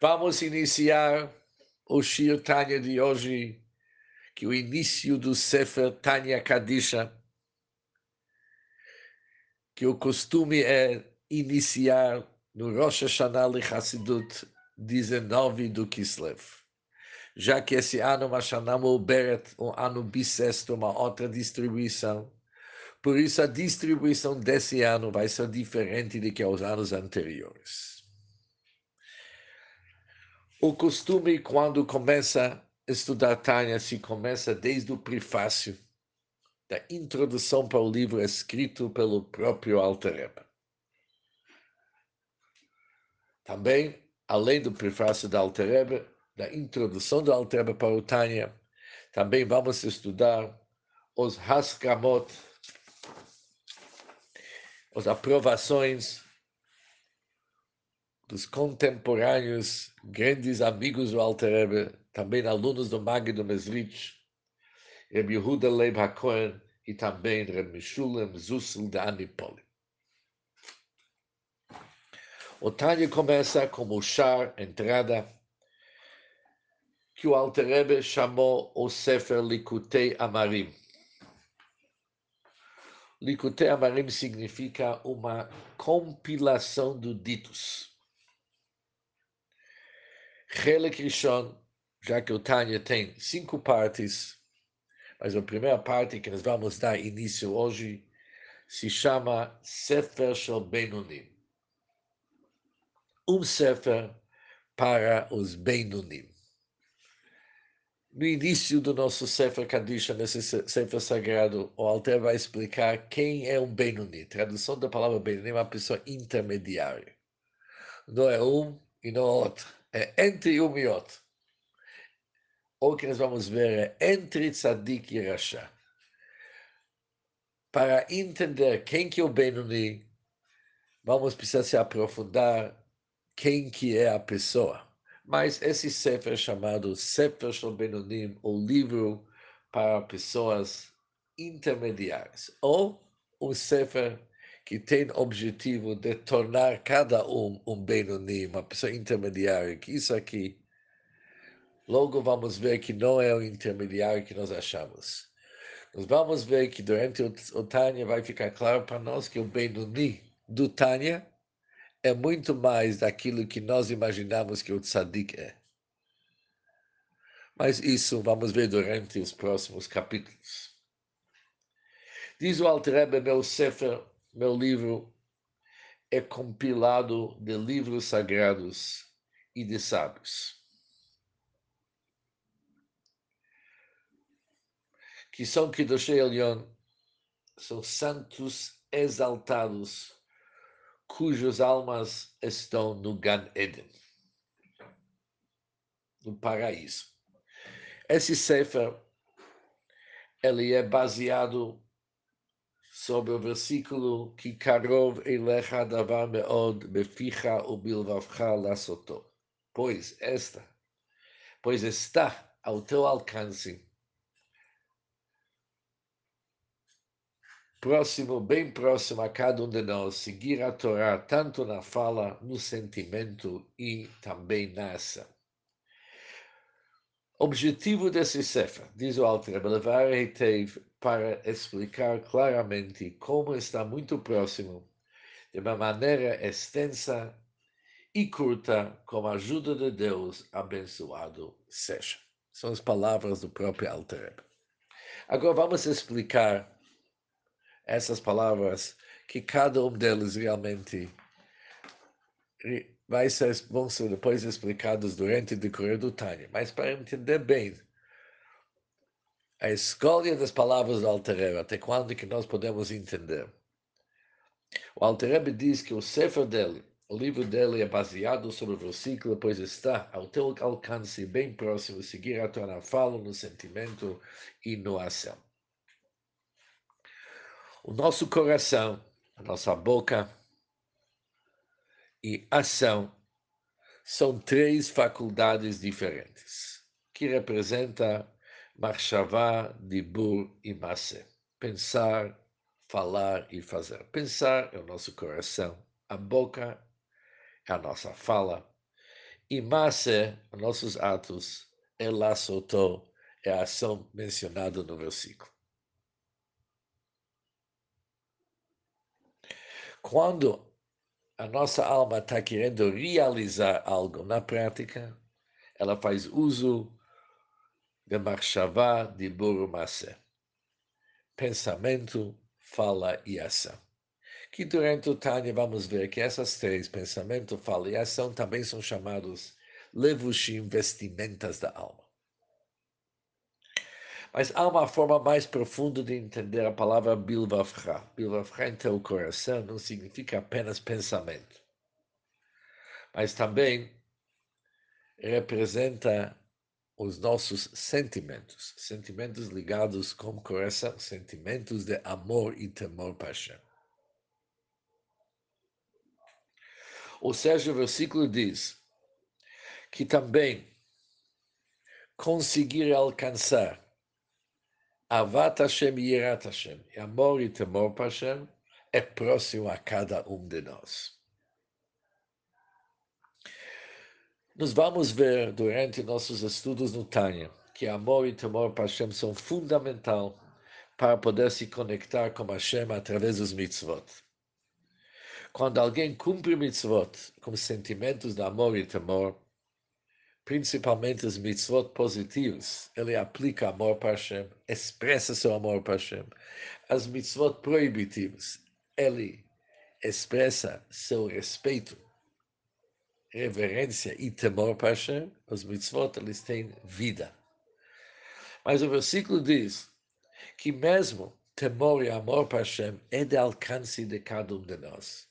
Vamos iniciar o Shir Tanya de hoje, que é o início do Sefer Tanya Kadisha, que o costume é iniciar no Rosh Hashanah Hassidut 19 do Kislev. Já que esse ano Mashanah Beret, um ano bissexto, uma outra distribuição, por isso a distribuição desse ano vai ser diferente do que os anos anteriores. O costume, quando começa a estudar Tânia, se começa desde o prefácio, da introdução para o livro escrito pelo próprio Alter Também, além do prefácio da Alter da introdução do Alter para o Tânia, também vamos estudar os Haskamot, as aprovações dos contemporâneos, grandes amigos do Alter Rebbe, também alunos do Magno Mesrich, Reb Yehuda Leib HaKohen e também Reb Mishulam Zussel da Anipoli. O Tânia começa como o char, entrada, que o Alter Rebbe chamou o Sefer Likutei Amarim. Likutei Amarim significa uma compilação do ditos. Helek Rishon, já que o Tânia tem cinco partes, mas a primeira parte que nós vamos dar início hoje se chama Sefer Shel Benunim. Um Sefer para os Benunim. No início do nosso Sefer Kadisha, nesse Sefer Sagrado, o Alter vai explicar quem é um Benuni. Tradução da palavra Benuni é uma pessoa intermediária. Não é um e não é outro é entre um e outro. O que nós vamos ver é entre Tzadik e Rasha. Para entender quem que é o Benoni, vamos precisar se aprofundar quem que é a pessoa. Mas esse Sefer chamado Sefer Shel Benonim, o livro para pessoas intermediárias, ou o Sefer que tem objetivo de tornar cada um um Benoni, uma pessoa intermediária, que isso aqui, logo vamos ver que não é o intermediário que nós achamos. Nós vamos ver que durante o, Tânia vai ficar claro para nós que o Benoni do Tânia é muito mais daquilo que nós imaginamos que o Tzadik é. Mas isso vamos ver durante os próximos capítulos. Diz o Alter meu Sefer meu livro é compilado de livros sagrados e de sábios. Que são Kiddushei Elyon, são santos exaltados, cujas almas estão no Gan Eden, no paraíso. Esse Sefer, ele é baseado sobre o versículo que Karov elecha davar meod beficha ubilvavcha lasoto. Pois esta, pois está ao teu alcance, próximo, bem próximo a cada um de nós, seguir a Torá tanto na fala, no sentimento e também na ação. Objetivo desse Sefer, diz o Alter, levar a para explicar claramente como está muito próximo, de uma maneira extensa e curta, com a ajuda de Deus, abençoado seja. São as palavras do próprio Alter. Agora vamos explicar essas palavras, que cada um deles realmente ser, vão ser depois explicados durante o decorrer do Tânia. Mas para entender bem a escolha das palavras do Alter até quando que nós podemos entender? O Alter diz que o Sefer dele, o livro dele é baseado sobre o versículo, pois está ao teu alcance bem próximo, seguir a tua fala, no sentimento e no ação. O nosso coração, a nossa boca e ação são três faculdades diferentes, que representam Marshavá, Dibur e Masse. Pensar, falar e fazer. Pensar é o nosso coração, a boca é a nossa fala E Mase, nossos atos, é lá soltou, é a ação mencionada no versículo. Quando a nossa alma está querendo realizar algo na prática, ela faz uso de marchavá de burumase. Pensamento, fala e ação. Que durante o Tânia vamos ver que essas três, pensamento, fala e ação, também são chamados levushim, vestimentas da alma. Mas há uma forma mais profunda de entender a palavra bilvavcha. Bilvavcha em teu coração não significa apenas pensamento, mas também representa os nossos sentimentos, sentimentos ligados com o coração, sentimentos de amor e temor Hashem. Ou seja, o versículo diz que também conseguir alcançar Avat Hashem e Yerat Hashem, amor e temor para Hashem, é próximo a cada um de nós. Nós vamos ver durante nossos estudos no Tânia que amor e temor para Hashem são fundamental para poder se conectar com Hashem através dos mitzvot. Quando alguém cumpre mitzvot com sentimentos de amor e temor, principalmente os mitzvot positivos, ele aplica amor para Hashem, expressa seu amor para Hashem. As mitzvot proibitivas, ele expressa seu respeito, reverência e temor para Hashem. Os mitzvot, eles têm vida. Mas o versículo diz que mesmo temor e amor para Hashem é de alcance de cada um de nós.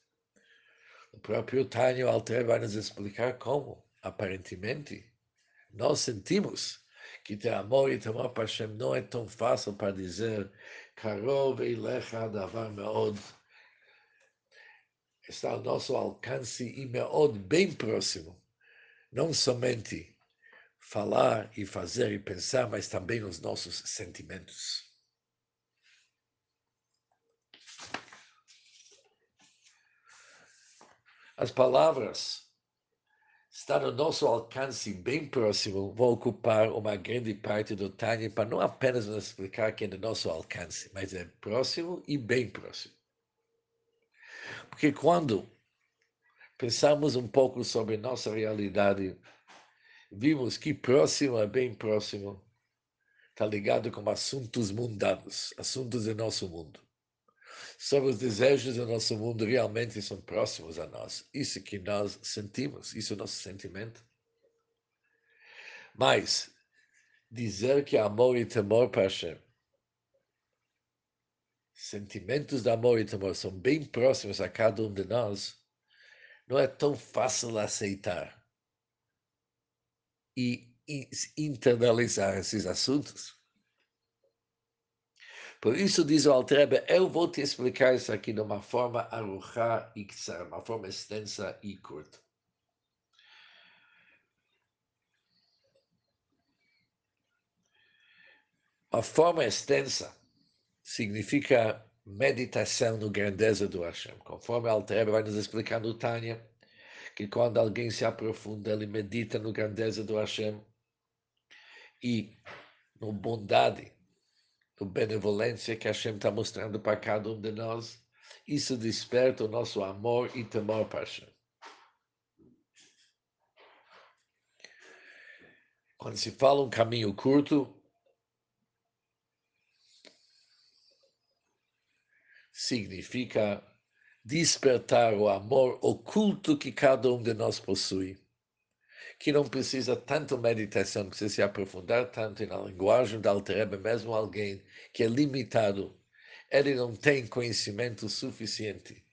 O próprio Tânio Alter vai nos explicar como aparentemente, nós sentimos que ter amor e temor para Hashem não é tão fácil para dizer Karov Eilecha Davar Meod está ao nosso alcance e Meod bem próximo. Não somente falar e fazer e pensar, mas também os nossos sentimentos. As palavras está no nosso alcance bem próximo, vou ocupar uma grande parte do Tânia para não apenas nos explicar que é no nosso alcance, mas é próximo e bem próximo. Porque quando pensamos um pouco sobre nossa realidade, vimos que próximo é bem próximo, está ligado com assuntos mundanos, assuntos do nosso mundo sobre os desejos do nosso mundo realmente são próximos a nós. Isso que nós sentimos, isso é o nosso sentimento. Mas dizer que amor e temor para Hashem, sentimentos de amor e temor são bem próximos a cada um de nós, não é tão fácil aceitar e internalizar esses assuntos. Por isso, diz o Altrebe, eu vou te explicar isso aqui de uma forma aruchá e ksar, uma forma extensa e curta. A forma extensa significa meditação no grandeza do Hashem. Conforme Altrebe vai nos explicar no Tânia, que quando alguém se aprofunda, ele medita no grandeza do Hashem e no bondade do benevolência que Hashem está mostrando para cada um de nós, isso desperta o nosso amor e temor para Hashem. Quando se fala um caminho curto, significa despertar o amor oculto que cada um de nós possui que não precisa tanto meditação, precisa se aprofundar tanto na linguagem da Altereba, mesmo alguém que é limitado, ele não tem conhecimento suficiente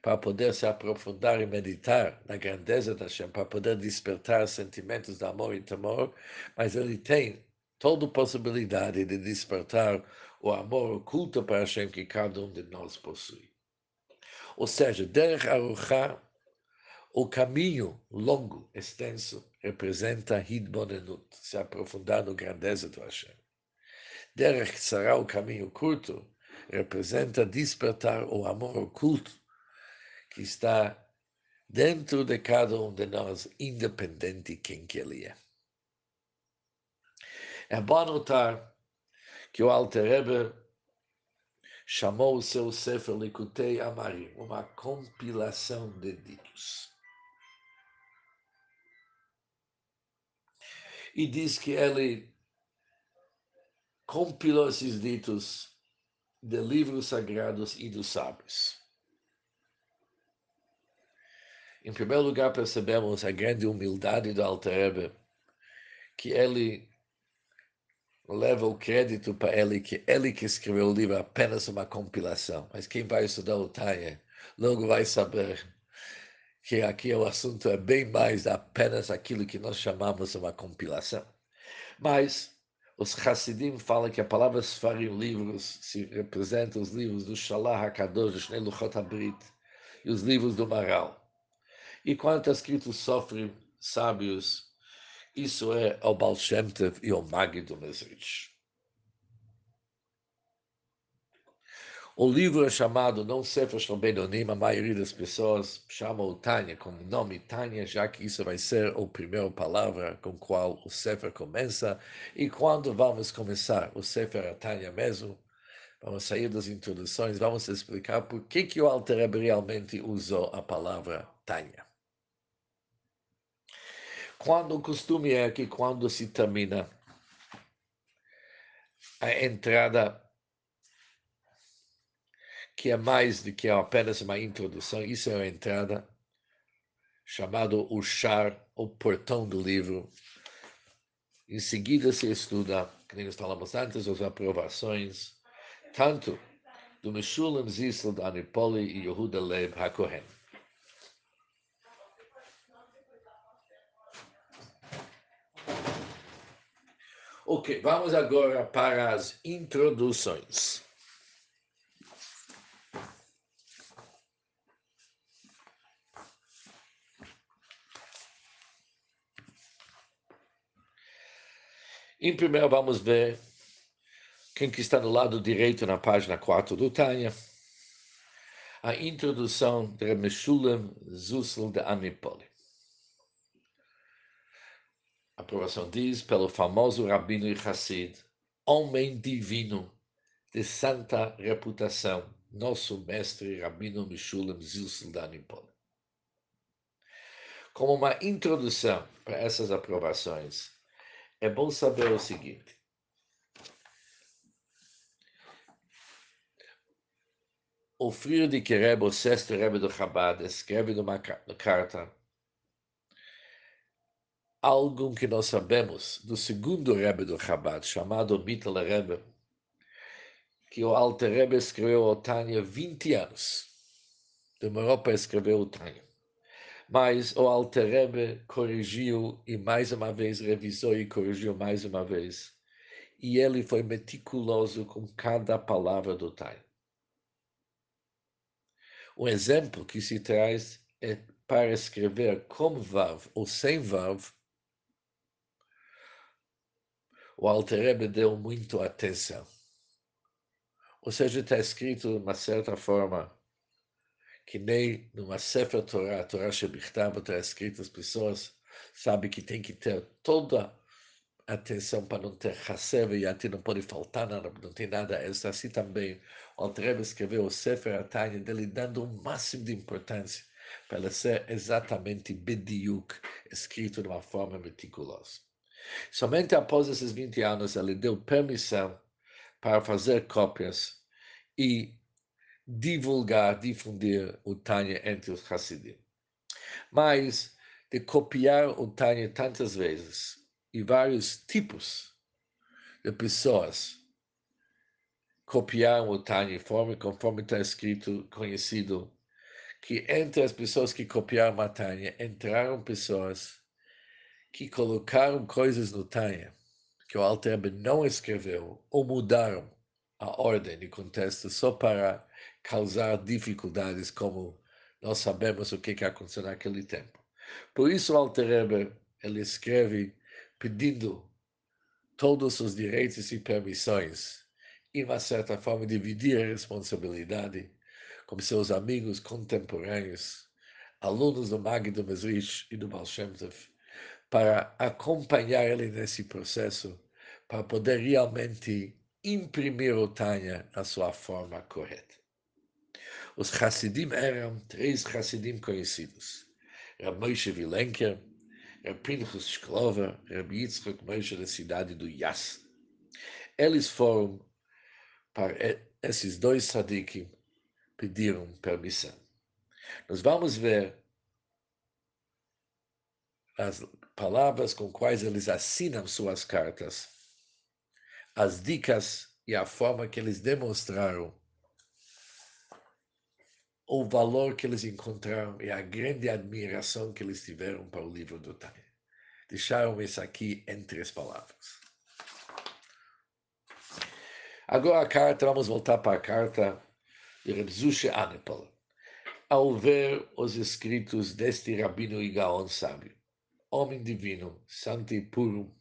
para poder se aprofundar e meditar na grandeza da Hashem, para poder despertar sentimentos de amor e temor, mas ele tem toda a possibilidade de despertar o amor oculto para Hashem que cada um de nós possui. Ou seja, Derech Aruchá o caminho longo, extenso, representa Hidbonenut, se aprofundar no grandeza do Hashem. Derech será o caminho curto, representa despertar o amor oculto que está dentro de cada um de nós, independente de quem que ele é. É bom notar que o Alter Rebbe chamou o seu Sefer Likutei Amarim, uma compilação de ditos. E diz que ele compilou esses ditos de livros sagrados e dos sábios. Em primeiro lugar, percebemos a grande humildade do Alter que ele leva o crédito para ele, que ele que escreveu o livro, apenas uma compilação. Mas quem vai estudar o Tanya logo vai saber que aqui o assunto é bem mais apenas aquilo que nós chamamos uma compilação. Mas os Hassidim falam que a palavra Sfarim, livros, se representa os livros do Shalah HaKadosh, do Shnei Luchot HaBrit, e os livros do Maral. E quando está escrito Sofrim, sábios, isso é o Baal Shem Tov e o Magid do Mesrich. O livro é chamado não Sefer Shlombenonim, a maioria das pessoas chama o Tânia como nome Tânia, já que isso vai ser a primeira palavra com qual o Sefer começa. E quando vamos começar o Sefer é Tânia mesmo, vamos sair das introduções, vamos explicar por que, que o Alter realmente usou a palavra Tânia. Quando o costume é que quando se termina a entrada, que é mais do que apenas uma introdução, isso é uma entrada, chamado o char, o portão do livro. Em seguida se estuda, como nós falamos antes, as aprovações, tanto do Meshulam Zissel, da Anipoli e Yehuda Leib HaKohen. Ok, vamos agora para as introduções. Em primeiro, vamos ver quem que está no lado direito na página 4 do Tânia. A introdução de Meshulam Zusel de Amipoli aprovação diz, pelo famoso Rabino Hassid, homem divino de santa reputação, nosso mestre Rabino Mishulam Zilsel Danipol. Como uma introdução para essas aprovações, é bom saber o seguinte. O Friedrich Rebbe, o sexto Rebbe do Chabad, escreve numa carta algo que nós sabemos do segundo Rebbe do Chabad, chamado Mittel Rebbe, que o Alter Rebbe escreveu o Tânia 20 anos. Demorou para escrever o Tânia. Mas o Alter Rebbe corrigiu e mais uma vez revisou e corrigiu mais uma vez. E ele foi meticuloso com cada palavra do Tânia. Um exemplo que se traz é para escrever com Vav ou sem Vav, o Alter Rebbe deu muito atenção. Ou seja, está escrito de uma certa forma que nem numa Sefer Torah, Torah Shebichtav, está escrito, as pessoas sabem que tem que ter toda a atenção para não ter Hassev e até não pode faltar nada, não tem nada extra. Assim também, o Alter Rebbe escreveu o Sefer Atanya dele dando o máximo de importância para ele ser exatamente bediuk, escrito de uma forma meticulosa. Somente após esses 20 anos ele deu permissão para fazer cópias e divulgar, difundir o Tânia entre os Hassidim. Mas de copiar o Tânia tantas vezes e vários tipos de pessoas copiaram o Tânia forma conforme está escrito, conhecido, que entre as pessoas que copiaram a Tânia entraram pessoas que colocaram coisas no Tânia que o Alter não escreveu ou mudaram a ordem de contexto só para causar dificuldades, como nós sabemos o que, que aconteceu naquele tempo. Por isso, o Alter ele escreve pedindo todos os direitos e permissões e, uma certa forma, dividir a responsabilidade com seus amigos contemporâneos alunos do Mag do Mesrich e do Baal Shem Tov, para acompanhar ele nesse processo, para poder realmente imprimir o Tanya na sua forma correta. Os Hassidim eram três Hassidim conhecidos. Rab Moshe Vilenker, Rab Pinchas Shklover, Rab Yitzchak Moshe da cidade do Yas. Eles foram para esses dois sadikim pediram permissão. Nós vamos ver as palavras com quais eles assinam suas cartas, as dicas e a forma que eles demonstraram o valor que eles encontraram e a grande admiração que eles tiveram para o livro do Tânia. Deixaram isso aqui em três palavras. Agora a carta, vamos voltar para a carta de Rebzusha Anepal. Ao ver os escritos deste rabino e gaon sábio, homem divino, santo e puro,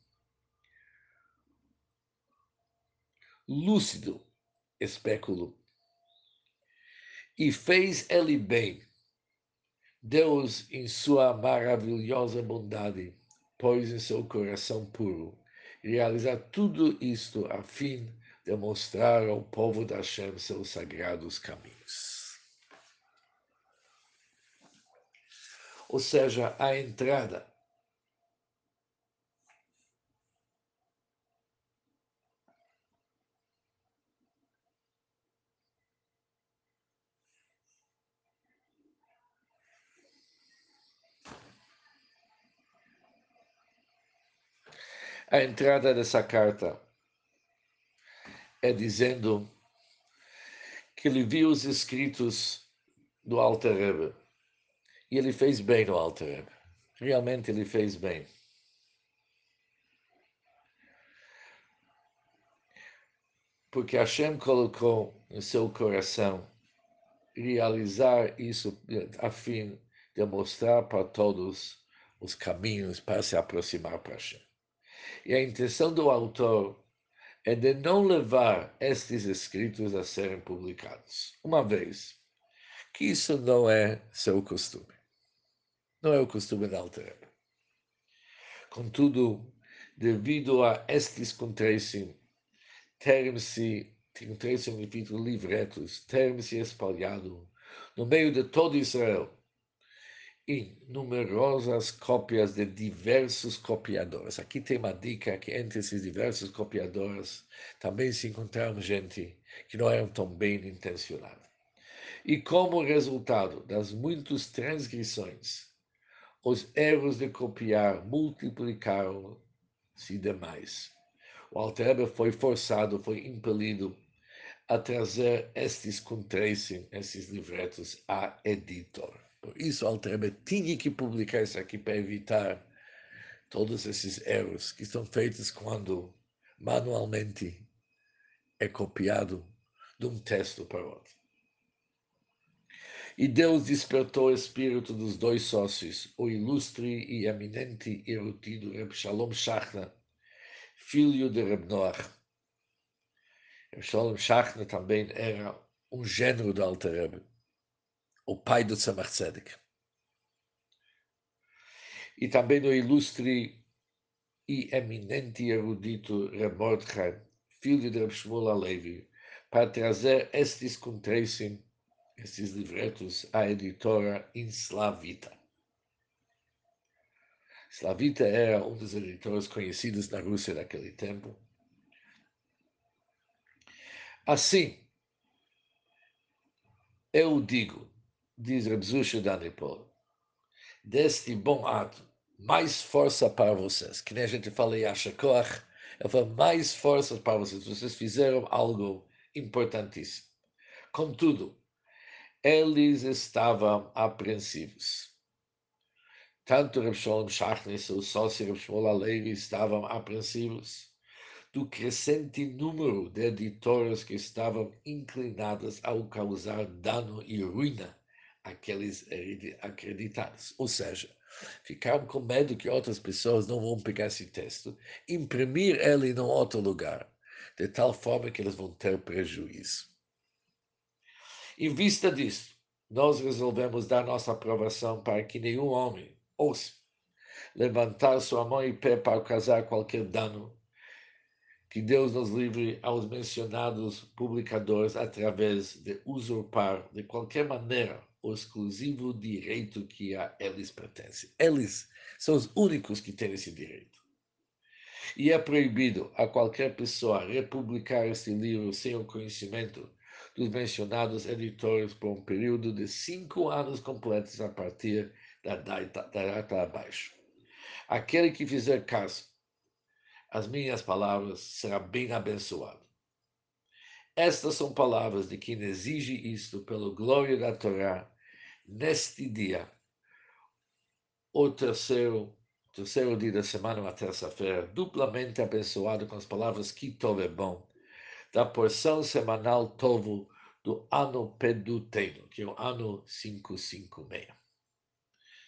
lúcido, espéculo, e fez ele bem. Deus, em sua maravilhosa bondade, pôs em seu coração puro realizar tudo isto a fim de mostrar ao povo da Hashem seus sagrados caminhos. Ou seja, a entrada a entrada dessa carta é dizendo que ele viu os escritos do Alter Rebbe e ele fez bem no Alter Rebbe. Realmente ele fez bem. Porque Hashem colocou em seu coração realizar isso a fim de mostrar para todos os caminhos para se aproximar para Hashem. E a intenção do autor é de não levar estes escritos a serem publicados, uma vez que isso não é seu costume. Não é o costume da Alter Contudo, devido a estes contracem terem-se, contracem significa livretos, terem-se espalhado no meio de todo Israel, e numerosas cópias de diversos copiadores. Aqui tem uma dica que entre esses diversos copiadores também se encontraram gente que não eram tão bem intencionados. E como resultado das muitas transgressões, os erros de copiar multiplicaram-se demais. O Alter foi forçado, foi impelido a trazer estes contracem, esses livretos a editor. Por isso, Altrebe tinha que publicar isso aqui para evitar todos esses erros que são feitos quando manualmente é copiado de um texto para outro. E Deus despertou o espírito dos dois sócios, o ilustre e eminente erudito Reb Shalom Shachna, filho de Reb Noach. Reb Shalom Shachna também era um gênero do Alter Rebbe o pai do Tzemach Tzedek. E também o ilustre e eminente erudito Reb Mordechai, filho de Shmuel Alevi, para trazer estes contracem, estes livretos, à editora Inslavita. Slavita era um dos editores conhecidos na Rússia naquele tempo. Assim, eu digo, diz Rebzusha Danipol, deste bom ato, mais força para vocês. Que nem a gente fala em eu falo mais força para vocês. Vocês fizeram algo importantíssimo. Contudo, eles estavam apreensivos. Tanto Reb Sholem Shachner seu sócio Reb Shmuel estavam apreensivos do crescente número de editoras que estavam inclinadas ao causar dano e ruína aqueles acreditados. Ou seja, ficaram com medo que outras pessoas não vão pegar esse texto, imprimir ele em outro lugar, de tal forma que eles vão ter prejuízo. Em vista disso, nós resolvemos dar nossa aprovação para que nenhum homem ouça levantar sua mão e pé para causar qualquer dano. Que Deus nos livre aos mencionados publicadores através de usurpar de qualquer maneira o exclusivo direito que a eles pertence. Eles são os únicos que têm esse direito. E é proibido a qualquer pessoa republicar este livro sem o conhecimento dos mencionados editores por um período de cinco anos completos a partir da data, da data abaixo. Aquele que fizer caso às minhas palavras será bem abençoado. Estas são palavras de quem exige isto pela glória da Torá neste dia, o terceiro, terceiro dia da semana, uma terça-feira, duplamente abençoado com as palavras que Tov é bom, da porção semanal Tovo do ano Peduteno, que é o ano 556.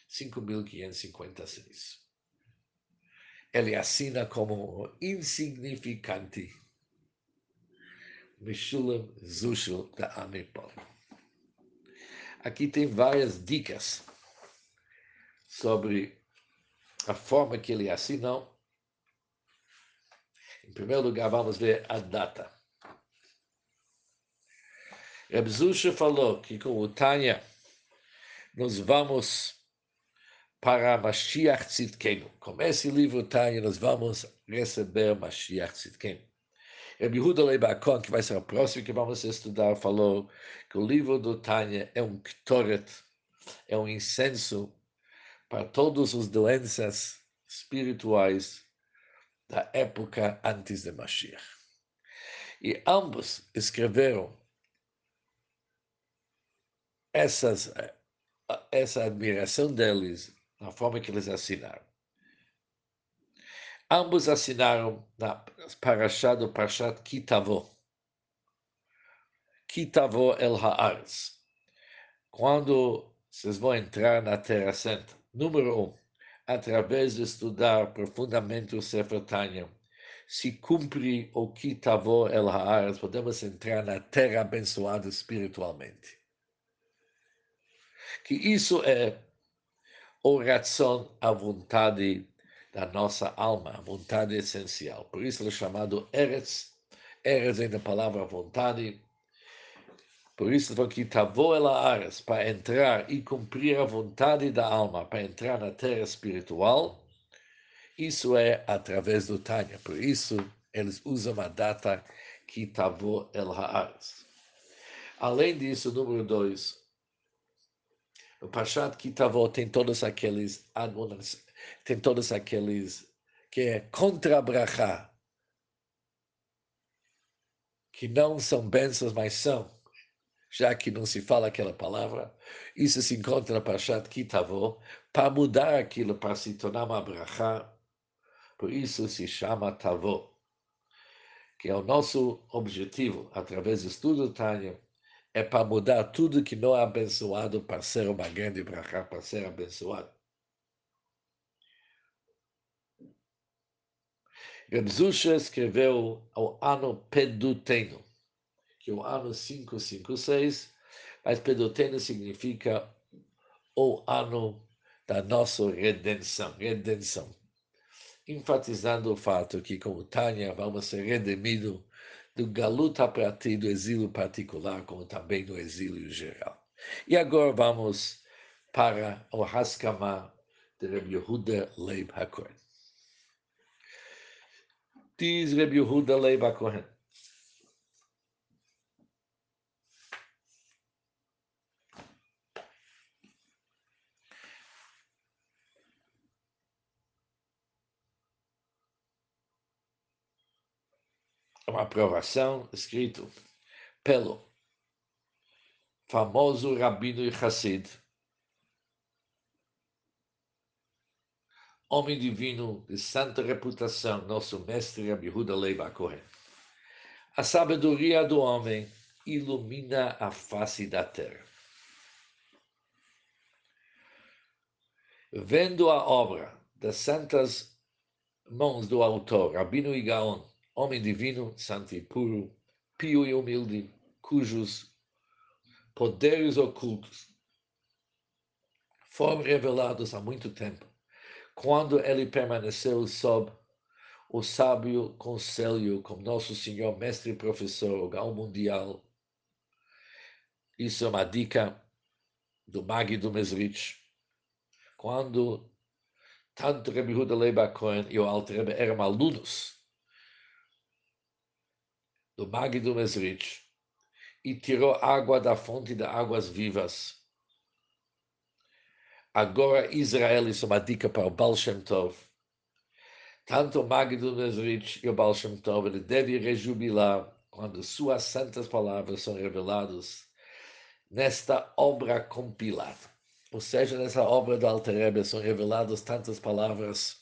5.556 ele assina como insignificante. Mishulam Zushul da Amipol. Aqui tem várias dicas sobre a forma que ele assinou. Em primeiro lugar, vamos ver a data. Reb Zusha falou que com o Tânia nós vamos para Mashiach Tzidkenu. Com esse livro, Tânia, nós vamos receber Mashiach Tzidkenu. Yehuda Leibakon, que vai ser o próximo que vamos estudar, falou que o livro do Tânia é um ktoret, é um incenso para todas as doenças espirituais da época antes de Mashiach. E ambos escreveram essas, essa admiração deles na forma que eles assinaram. Ambos assinaram na Parashá do Parashat Kitavo. Kitavo El Haaretz. Quando vocês vão entrar na Terra Santa, número um, através de estudar profundamente o Sefer Tanya, se cumpre o Kitavo El Haaretz, podemos entrar na Terra abençoada espiritualmente. Que isso é oração à vontade da nossa alma, a vontade essencial. Por isso ele é chamado Eretz. Eretz vem da palavra vontade. Por isso ele que Tavô ela Ares, para entrar e cumprir a vontade da alma, para entrar na terra espiritual, isso é através do Tânia. Por isso eles usam a data que Tavô el Haaretz. Além disso, número dois, o Parshat Kitavot tem todos aqueles tem todos aqueles que é contra brachá, que não são bênçãos, mas são, já que não se fala aquela palavra, isso se encontra no Parshat Kitavot, para mudar aquilo, para se tornar uma brachá, por isso se chama Tavot, que é o nosso objetivo, através do estudo do Tânia, é para mudar tudo que não é abençoado para ser uma grande brachá, para ser abençoado. Rebzusha escreveu ao ano Peduteno, que é o ano 556, mas Peduteno significa o ano da nossa redenção, redenção. Enfatizando o fato que, como Tânia, vamos ser redimidos do galuta prati, do exílio particular, como também do exílio geral. E agora vamos para o Haskama de Rabbi Yehuda Leib HaKohen. Diz Rabbi Yehuda Leib HaKohen, uma aprovação escrito pelo famoso Rabino e Hassid, homem divino de santa reputação, nosso mestre Abihuda Leiba Kohen. A sabedoria do homem ilumina a face da terra. Vendo a obra das santas mãos do autor, Rabino e Gaon, homem divino, santo e puro, pio e humilde, cujos poderes ocultos foram revelados há muito tempo, quando ele permaneceu sob o sábio conselho como nosso Senhor, mestre e professor, o Gal Mundial. Isso é uma dica do Magi do Mesrich. Quando tanto Rebbe Huda Leiba Cohen e o Alter Rebbe eram alunos do Magi do Mesrich e tirou água da fonte de águas vivas. Agora Israel, isso é uma dica para o Baal Shem Tov, tanto Magdo Mesrich e o Baal Shem Tov, ele deve rejubilar quando suas santas palavras são reveladas nesta obra compilada. Ou seja, nessa obra do Alter Rebbe são reveladas tantas palavras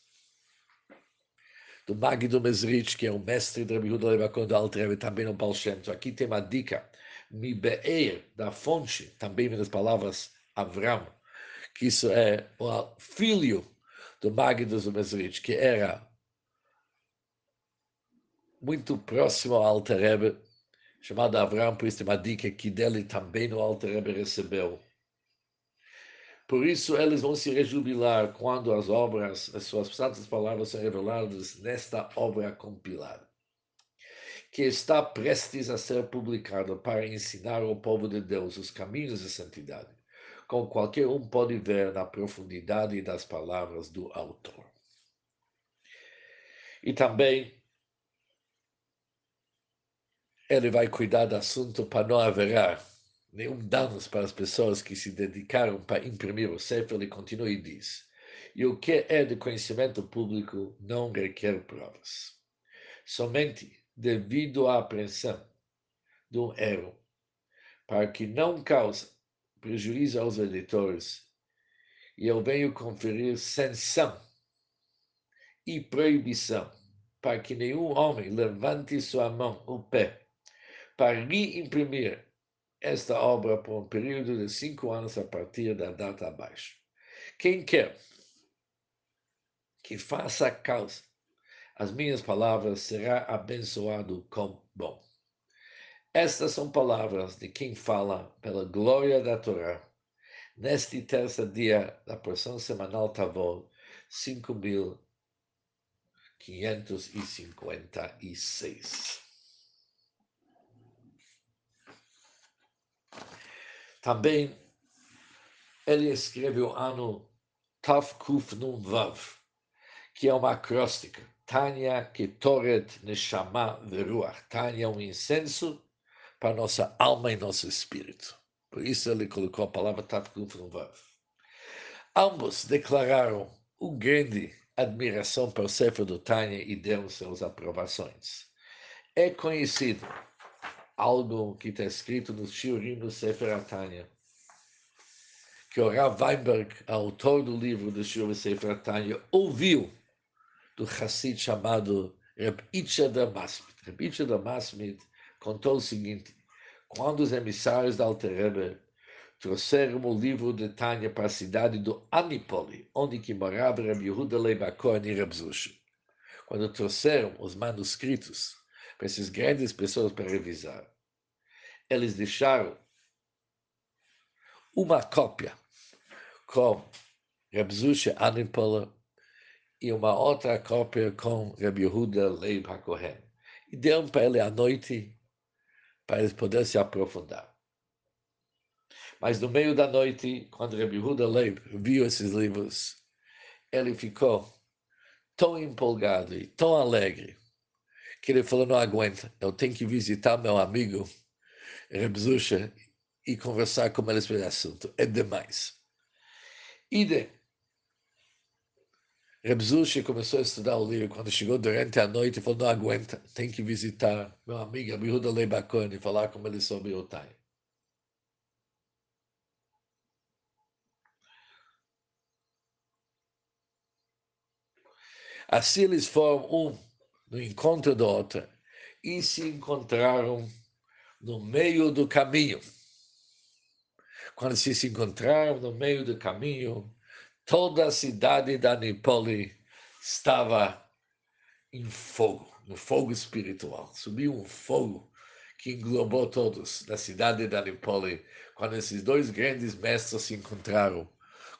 do Magdo Mesrich, que é o mestre do Rebbe Huda Levakon do Alter Rebbe, também no Baal Shem Tov. Aqui tem uma dica, mi be'er, da fonte, também nas palavras Avram, que isso é o filho do Magdo Mesrich, que era muito próximo ao Alter Rebbe, chamado Avraham, por isso tem uma dica que dele também o Alter Rebbe recebeu. Por isso, eles vão se rejubilar quando as obras, as suas santas palavras são reveladas nesta obra compilada, que está prestes a ser publicada para ensinar ao povo de Deus os caminhos de santidade, como qualquer um pode ver na profundidade das palavras do autor. E também ele vai cuidar do assunto para não haver nenhum danos para as pessoas que se dedicaram para imprimir o Sefer, ele continua e diz, e o que é de conhecimento público não requer provas. Somente devido à apreensão de um erro, para que não cause prejuízo aos editores, e eu venho conferir sanção e proibição para que nenhum homem levante sua mão ou pé para reimprimir esta obra por um período de cinco anos a partir da data abaixo. Quem quer que faça causa as minhas palavras será abençoado com bom. Estas são palavras de quem fala pela glória da Torá, neste terceiro dia da porção semanal Tavol, 5.556. Também ele escreve o ano Taf Kuf Nun Vav, que é uma acróstica. Tânia Ketoret Neshama Veruach. Tânia é um incenso para nossa alma e nosso espírito. Por isso ele colocou a palavra Taf Kuf Nun Vav. Ambos declararam uma grande admiração para o Sefer do Tânia e deram suas aprovações. É conhecido algo que está escrito no Shiurim do Sefer Atanya, que o Rav Weinberg, autor do livro do Shiurim Sefer Atanya, ouviu do Hassid chamado Reb Itcha da Masmit. Reb Itcha da Masmit contou o seguinte, quando os emissários da Alter Rebbe trouxeram o livro de Tânia para a cidade do Anipoli, onde que morava Reb Yehuda e Reb Zushi. Quando trouxeram os manuscritos para essas grandes pessoas para revisar. Eles deixaram uma cópia com Reb Zusha Anipola e uma outra cópia com Reb Yehuda Leib HaKohen. E deram para ele à noite para eles poderem se aprofundar. Mas no meio da noite, quando Reb Yehuda Leib viu esses livros, ele ficou tão empolgado e tão alegre que ele falou, não aguenta, eu tenho que visitar meu amigo Rebzusha e conversar com ele sobre o assunto. É demais. E de Rebzusha começou a estudar o livro. Quando chegou durante a noite, falou, não aguenta, tem que visitar meu amigo Abihuda Leibacone e falar com ele sobre o Tai. Assim eles foram um no encontro do outro e se encontraram no meio do caminho. Quando se encontraram no meio do caminho, toda a cidade da Nipoli estava em fogo, no fogo espiritual. Subiu um fogo que englobou todos na cidade da Nipoli, quando esses dois grandes mestres se encontraram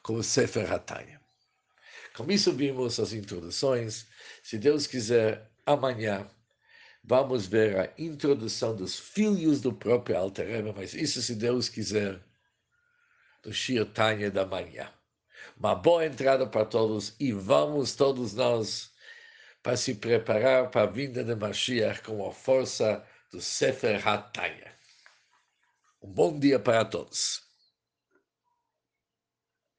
com o Sefer Hatayim. Com isso vimos as introduções. Se Deus quiser, amanhã vamos ver a introdução dos filhos do próprio Alter Rebbe, mas isso, se Deus quiser, do Shir Tanya da manhã. Uma boa entrada para todos e vamos todos nós para se preparar para a vinda de Mashiach com a força do Sefer HaTanya. Um bom dia para todos.